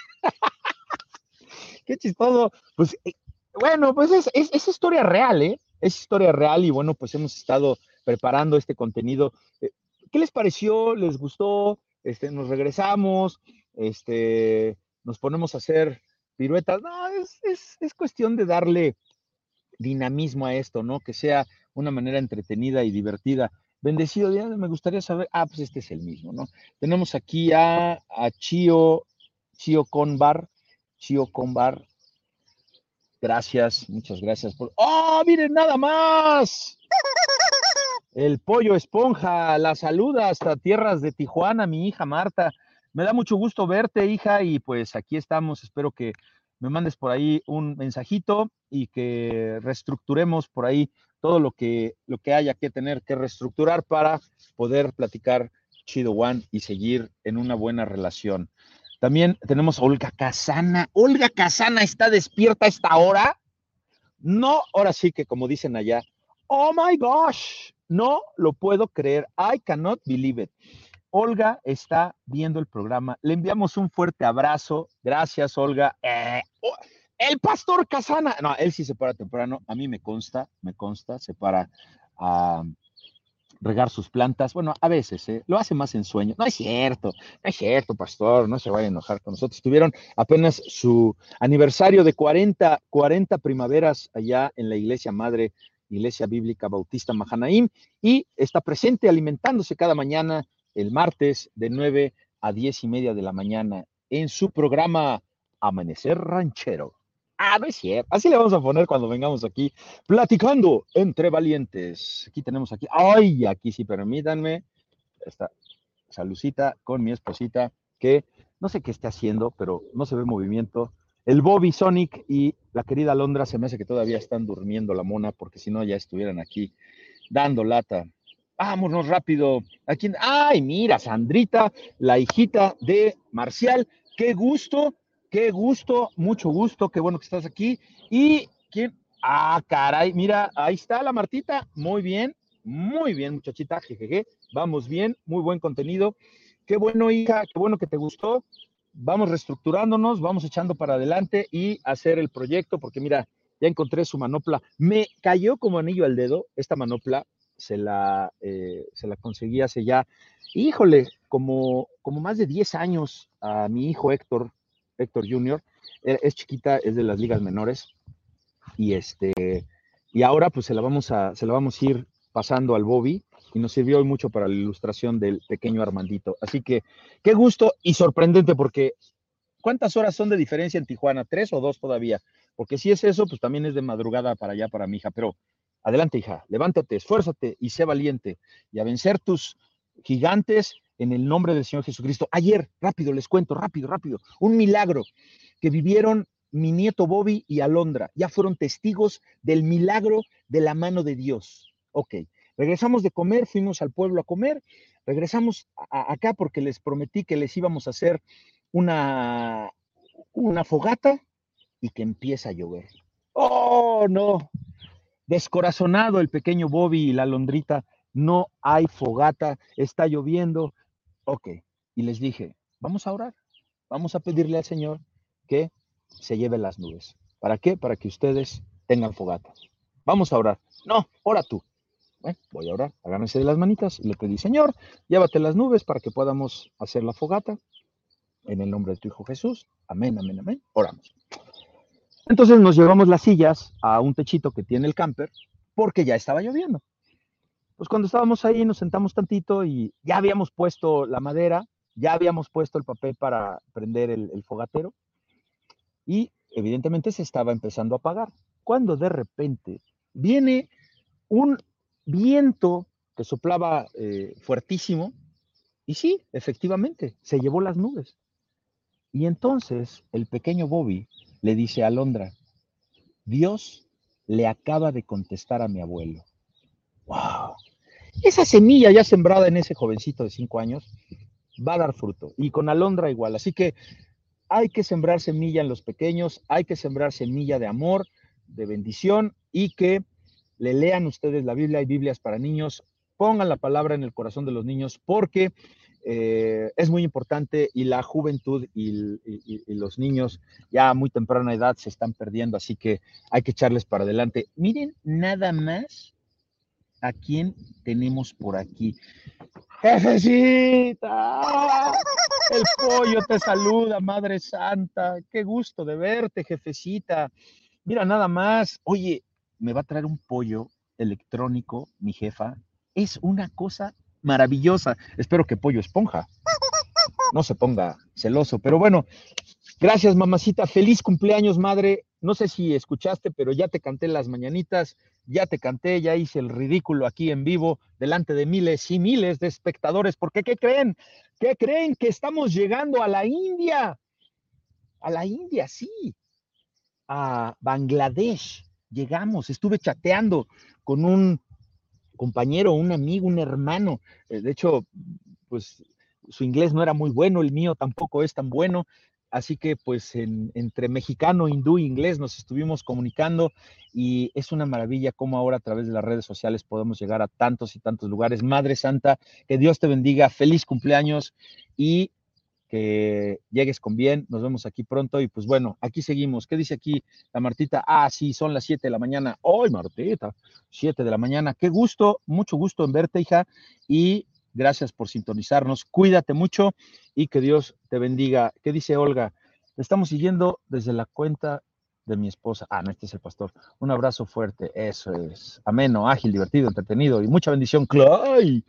Speaker 1: ¡Qué chistoso! Pues eh, bueno, pues es, es, es, historia real, ¿eh? Es historia real y bueno, pues hemos estado preparando este contenido. ¿Qué les pareció? ¿Les gustó? Este, nos regresamos, este, nos ponemos a hacer piruetas. No, es, es, cuestión de darle dinamismo a esto, ¿no? Que sea una manera entretenida y divertida. Bendecido me gustaría saber, ah, pues este es el mismo, ¿no? Tenemos aquí a, a Chio, Chio Conbar, Chio Conbar. Gracias, muchas gracias por. ¡Oh, miren nada más! El pollo esponja, la saluda hasta tierras de Tijuana, mi hija Marta. Me da mucho gusto verte, hija, y pues aquí estamos. Espero que me mandes por ahí un mensajito y que reestructuremos por ahí todo lo que, lo que haya que tener que reestructurar para poder platicar Chido One y seguir en una buena relación. También tenemos a Olga Casana. Olga Casana está despierta a esta hora. No, ahora sí que como dicen allá, oh my gosh, no lo puedo creer. I cannot believe it. Olga está viendo el programa. Le enviamos un fuerte abrazo. Gracias, Olga. Eh, el pastor Casana. No, él sí se para temprano. A mí me consta, me consta, se para a regar sus plantas. Bueno, a veces, ¿eh? lo hace más en sueño. No es cierto, no es cierto, pastor, no se vaya a enojar con nosotros. Tuvieron apenas su aniversario de 40, 40 primaveras allá en la iglesia madre Iglesia Bíblica Bautista Mahanaim, y está presente alimentándose cada mañana el martes de 9 a 10 y media de la mañana en su programa Amanecer Ranchero. Ah, no es cierto. Así le vamos a poner cuando vengamos aquí, platicando entre valientes. Aquí tenemos aquí, ay, aquí sí, permítanme, esta salucita con mi esposita, que no sé qué esté haciendo, pero no se ve movimiento el Bobby Sonic y la querida Londra se me hace que todavía están durmiendo la mona, porque si no ya estuvieran aquí dando lata. Vámonos rápido. Aquí, ay, mira, Sandrita, la hijita de Marcial. Qué gusto, qué gusto, mucho gusto, qué bueno que estás aquí. Y quién, ah, caray, mira, ahí está la Martita. Muy bien, muy bien, muchachita, jejeje. Vamos bien, muy buen contenido. Qué bueno, hija, qué bueno que te gustó vamos reestructurándonos, vamos echando para adelante y hacer el proyecto, porque mira, ya encontré su manopla. Me cayó como anillo al dedo esta manopla, se la, eh, se la conseguí hace ya, híjole, como, como más de 10 años a mi hijo Héctor, Héctor Jr., e, es chiquita, es de las ligas menores. Y este, y ahora pues se la vamos a, se la vamos a ir pasando al Bobby y nos sirvió hoy mucho para la ilustración del pequeño Armandito. Así que qué gusto y sorprendente porque ¿cuántas horas son de diferencia en Tijuana? ¿Tres o dos todavía? Porque si es eso, pues también es de madrugada para allá, para mi hija. Pero adelante, hija, levántate, esfuérzate y sé valiente y a vencer tus gigantes en el nombre del Señor Jesucristo. Ayer, rápido, les cuento, rápido, rápido, un milagro que vivieron mi nieto Bobby y Alondra. Ya fueron testigos del milagro de la mano de Dios. Ok, regresamos de comer, fuimos al pueblo a comer, regresamos acá porque les prometí que les íbamos a hacer una, una fogata y que empieza a llover. Oh, no. Descorazonado el pequeño Bobby y la Londrita, no hay fogata, está lloviendo. Ok, y les dije, vamos a orar, vamos a pedirle al Señor que se lleve las nubes. ¿Para qué? Para que ustedes tengan fogata. Vamos a orar. No, ora tú. Bueno, voy a orar. Agárrense de las manitas y le pedí, Señor, llévate las nubes para que podamos hacer la fogata. En el nombre de tu Hijo Jesús. Amén, amén, amén. Oramos. Entonces nos llevamos las sillas a un techito que tiene el camper porque ya estaba lloviendo. Pues cuando estábamos ahí nos sentamos tantito y ya habíamos puesto la madera, ya habíamos puesto el papel para prender el fogatero y evidentemente se estaba empezando a apagar. Cuando de repente viene un viento que soplaba eh, fuertísimo y sí, efectivamente, se llevó las nubes. Y entonces el pequeño Bobby le dice a Alondra, Dios le acaba de contestar a mi abuelo. ¡Wow! Esa semilla ya sembrada en ese jovencito de cinco años va a dar fruto. Y con Alondra igual. Así que hay que sembrar semilla en los pequeños, hay que sembrar semilla de amor, de bendición y que le lean ustedes la Biblia y Biblias para niños, pongan la palabra en el corazón de los niños porque eh, es muy importante y la juventud y, los niños ya a muy temprana edad se están perdiendo, así que hay que echarles para adelante. Miren nada más a quién tenemos por aquí. Jefecita, el pollo te saluda, Madre Santa. Qué gusto de verte, jefecita. Mira, nada más. Oye, me va a traer un pollo electrónico, mi jefa. Es una cosa maravillosa. Espero que pollo esponja. No se ponga celoso, pero bueno, gracias, mamacita. Feliz cumpleaños, madre. No sé si escuchaste, pero ya te canté las mañanitas ya te canté, ya hice el ridículo aquí en vivo delante de miles y miles de espectadores, porque ¿qué creen? ¿Qué creen que estamos llegando a la India? A la India, sí. A Bangladesh. Llegamos, estuve chateando con un compañero, un amigo, un hermano. Eh, de hecho, pues su inglés no era muy bueno, el mío tampoco es tan bueno, Así que pues entre mexicano, hindú e inglés nos estuvimos comunicando y es una maravilla cómo ahora a través de las redes sociales podemos llegar a tantos y tantos lugares. Madre Santa, que Dios te bendiga, feliz cumpleaños y que llegues con bien. Nos vemos aquí pronto y pues bueno, aquí seguimos. ¿Qué dice aquí la Martita? Ah, sí, son las 7 de la mañana. ¡Ay, Martita! 7 de la mañana. Qué gusto, mucho gusto en verte, hija. Y Gracias por sintonizarnos. Cuídate mucho y que Dios te bendiga. ¿Qué dice Olga? Te estamos siguiendo desde la cuenta de mi esposa. Ah, no, este es el pastor. Un abrazo fuerte. Eso es. Ameno, ágil, divertido, entretenido y mucha bendición. ¡Clay!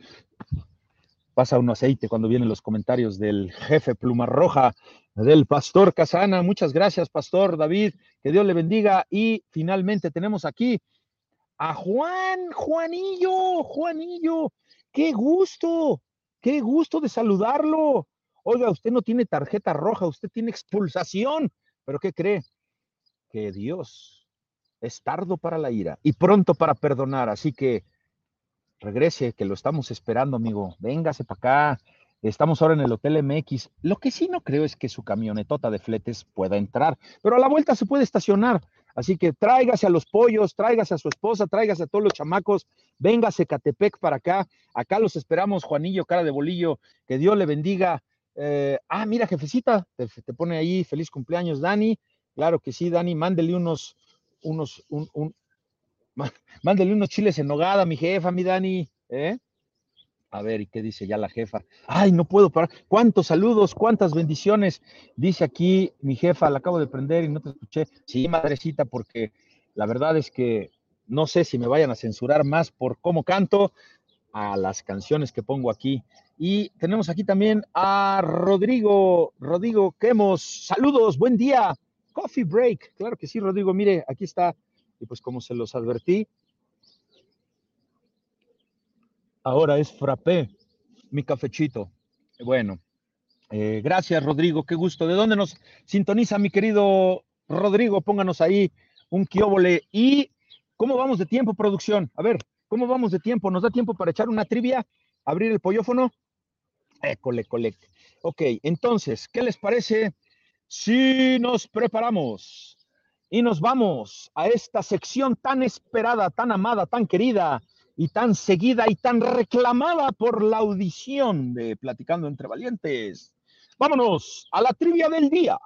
Speaker 1: Pasa un aceite cuando vienen los comentarios del jefe Pluma Roja, del pastor Casana. Muchas gracias, pastor David. Que Dios le bendiga. Y finalmente tenemos aquí a Juan, Juanillo, Juanillo. Qué gusto, qué gusto de saludarlo. Oiga, usted no tiene tarjeta roja, usted tiene expulsación. Pero ¿qué cree? Que Dios es tardo para la ira y pronto para perdonar. Así que regrese, que lo estamos esperando, amigo. Véngase para acá. Estamos ahora en el Hotel MX. Lo que sí no creo es que su camionetota de fletes pueda entrar, pero a la vuelta se puede estacionar. Así que tráigase a los pollos, tráigase a su esposa, tráigase a todos los chamacos, véngase Catepec para acá. Acá los esperamos, Juanillo, cara de bolillo, que Dios le bendiga. Eh, ah, mira, jefecita, te, pone ahí feliz cumpleaños, Dani. Claro que sí, Dani, mándele unos, unos, un, un, mándele unos chiles en nogada, mi jefa, mi Dani, ¿eh? A ver, ¿y qué dice ya la jefa? Ay, no puedo parar. ¿Cuántos saludos? ¿Cuántas bendiciones? Dice aquí mi jefa, la acabo de prender y no te escuché. Sí, madrecita, porque La verdad es que no sé si me vayan a censurar más por cómo canto a las canciones que pongo aquí. Y tenemos aquí también a Rodrigo, Rodrigo Quemos. Saludos, buen día. Coffee break. Claro que sí, Rodrigo. Mire, aquí está. Y pues como se los advertí, ahora es frappé, mi cafechito. Bueno, eh, gracias, Rodrigo. Qué gusto. ¿De dónde nos sintoniza, mi querido Rodrigo? Pónganos ahí un quióbole. ¿Y cómo vamos de tiempo, producción? A ver, ¿cómo vamos de tiempo? ¿Nos da tiempo para echar una trivia? ¿Abrir el pollofono? École, cole. Ok, entonces, ¿qué les parece si nos preparamos y nos vamos a esta sección tan esperada, tan amada, tan querida y tan seguida y tan reclamada por la audición de Platicando entre Valientes? Vámonos a la trivia del día.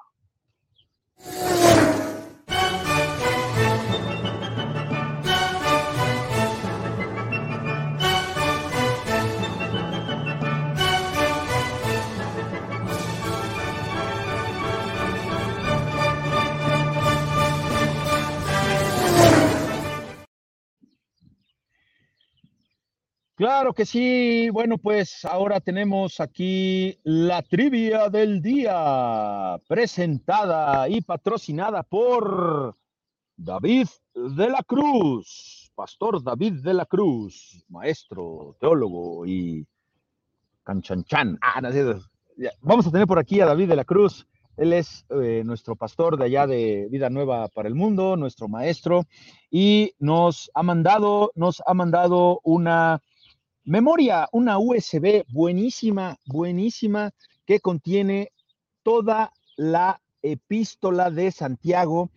Speaker 1: Claro que sí. Bueno, pues ahora tenemos aquí la trivia del día, presentada y patrocinada por David de la Cruz, Pastor David de la Cruz, maestro, teólogo y canchanchan. Ah, no, Vamos a tener por aquí a David de la Cruz. Él es eh, nuestro pastor de allá de Vida Nueva para el Mundo, nuestro maestro, y nos ha mandado, nos ha mandado una Memoria, una USB buenísima, buenísima, que contiene toda la epístola de Santiago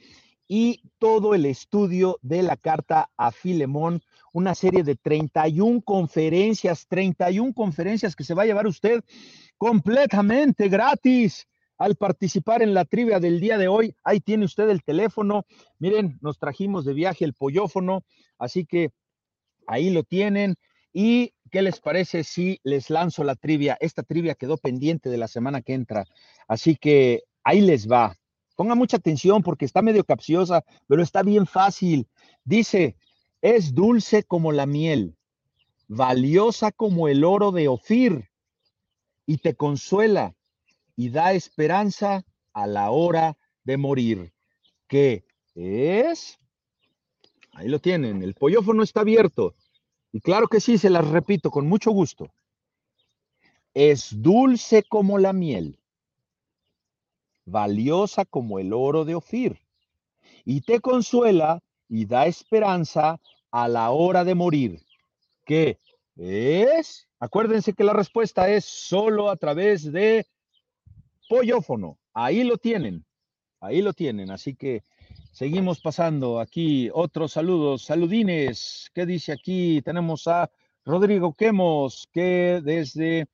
Speaker 1: y todo el estudio de la carta a Filemón, una serie de 31 conferencias, 31 conferencias que se va a llevar usted completamente gratis al participar en la trivia del día de hoy. Ahí tiene usted el teléfono. Miren, nos trajimos de viaje el pollofono, así que ahí lo tienen. Y ¿qué les parece si les lanzo la trivia? Esta trivia quedó pendiente de la semana que entra, así que ahí les va. Ponga mucha atención porque está medio capciosa, pero está bien fácil. Dice, es dulce como la miel, valiosa como el oro de Ofir, y te consuela y da esperanza a la hora de morir. ¿Qué es? Ahí lo tienen, el pollofono está abierto. Y claro que sí, se las repito con mucho gusto. Es dulce como la miel, valiosa como el oro de Ofir, y te consuela y da esperanza a la hora de morir. ¿Qué es? Acuérdense que la respuesta es solo a través de pollofono. Ahí lo tienen, ahí lo tienen. Así que Seguimos pasando aquí otros saludos, saludines. ¿Qué dice aquí? Tenemos a Rodrigo Quemos, que desde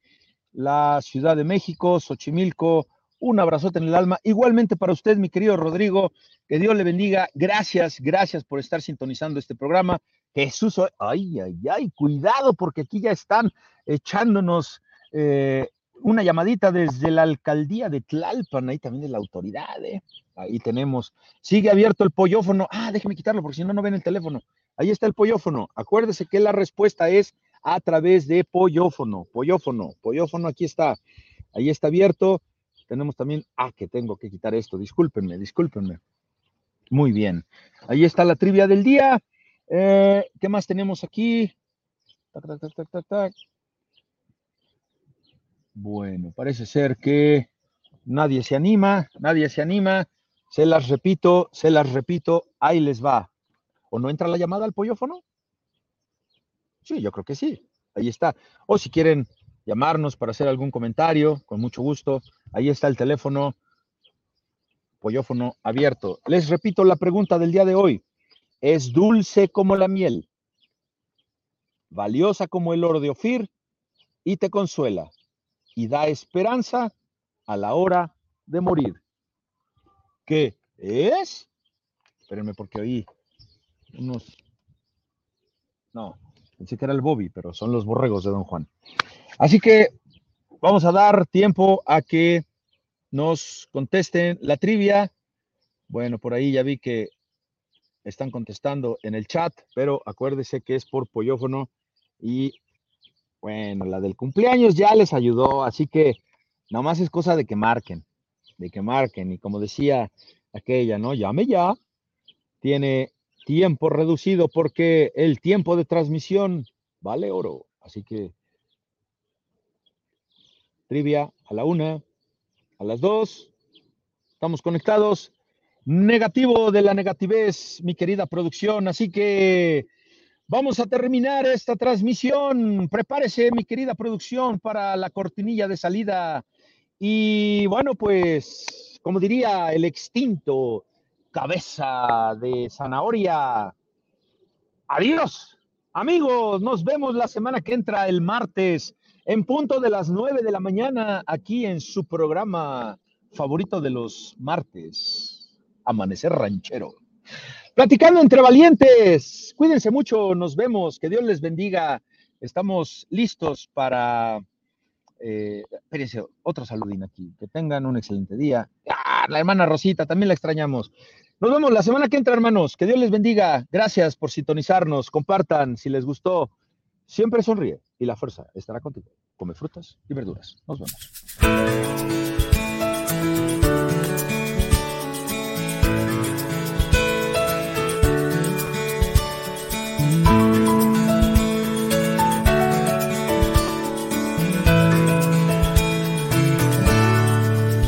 Speaker 1: la Ciudad de México, Xochimilco, un abrazote en el alma. Igualmente para usted, mi querido Rodrigo, que Dios le bendiga. Gracias, gracias por estar sintonizando este programa. Jesús, ay, ay, ay, cuidado, porque aquí ya están echándonos eh, una llamadita desde la alcaldía de Tlalpan, ahí también de la autoridad, ¿eh? Ahí tenemos. Sigue abierto el pollofono. Ah, déjeme quitarlo porque si no, no ven el teléfono. Ahí está el pollofono. Acuérdese que la respuesta es a través de pollofono. Pollofono, pollofono, aquí está. Ahí está abierto. Tenemos también, ah, que tengo que quitar esto. Discúlpenme, discúlpenme. Muy bien. Ahí está la trivia del día. Eh, ¿Qué más tenemos aquí? Tac, tac, tac, tac, tac. Bueno, parece ser que nadie se anima, nadie se anima. Se las repito, se las repito, ahí les va. ¿O no entra la llamada al pollofono? Sí, yo creo que sí. Ahí está. O si quieren llamarnos para hacer algún comentario, con mucho gusto, ahí está el teléfono, pollofono abierto. Les repito la pregunta del día de hoy. ¿Es dulce como la miel? ¿Valiosa como el oro de Ofir? Y te consuela y da esperanza a la hora de morir. ¿Qué es? Espérenme porque oí unos... No, pensé que era el Bobby, pero son los borregos de Don Juan. Así que vamos a dar tiempo a que nos contesten la trivia. Bueno, por ahí ya vi que están contestando en el chat, pero acuérdese que es por pollofono y bueno, la del cumpleaños ya les ayudó, así que nomás es cosa de que marquen, de que marquen. Y como decía aquella, ¿no? Llame ya. Tiene tiempo reducido porque el tiempo de transmisión vale oro. Así que trivia a la una, a las dos. Estamos conectados. Negativo de la negativez, mi querida producción. Así que vamos a terminar esta transmisión. Prepárese, mi querida producción, para la cortinilla de salida. Y bueno, pues, como diría el extinto cabeza de zanahoria. Adiós, amigos. Nos vemos la semana que entra, el martes en punto de las 9 de la mañana aquí en su programa favorito de los martes, Amanecer Ranchero. Platicando entre valientes, cuídense mucho, nos vemos, que Dios les bendiga. Estamos listos para... Eh, espérense, otro saludín aquí. Que tengan un excelente día. Ah, la hermana Rosita, también la extrañamos. Nos vemos la semana que entra, hermanos. Que Dios les bendiga. Gracias por sintonizarnos. Compartan si les gustó. Siempre sonríe y la fuerza estará contigo. Come frutas y verduras. Nos vemos.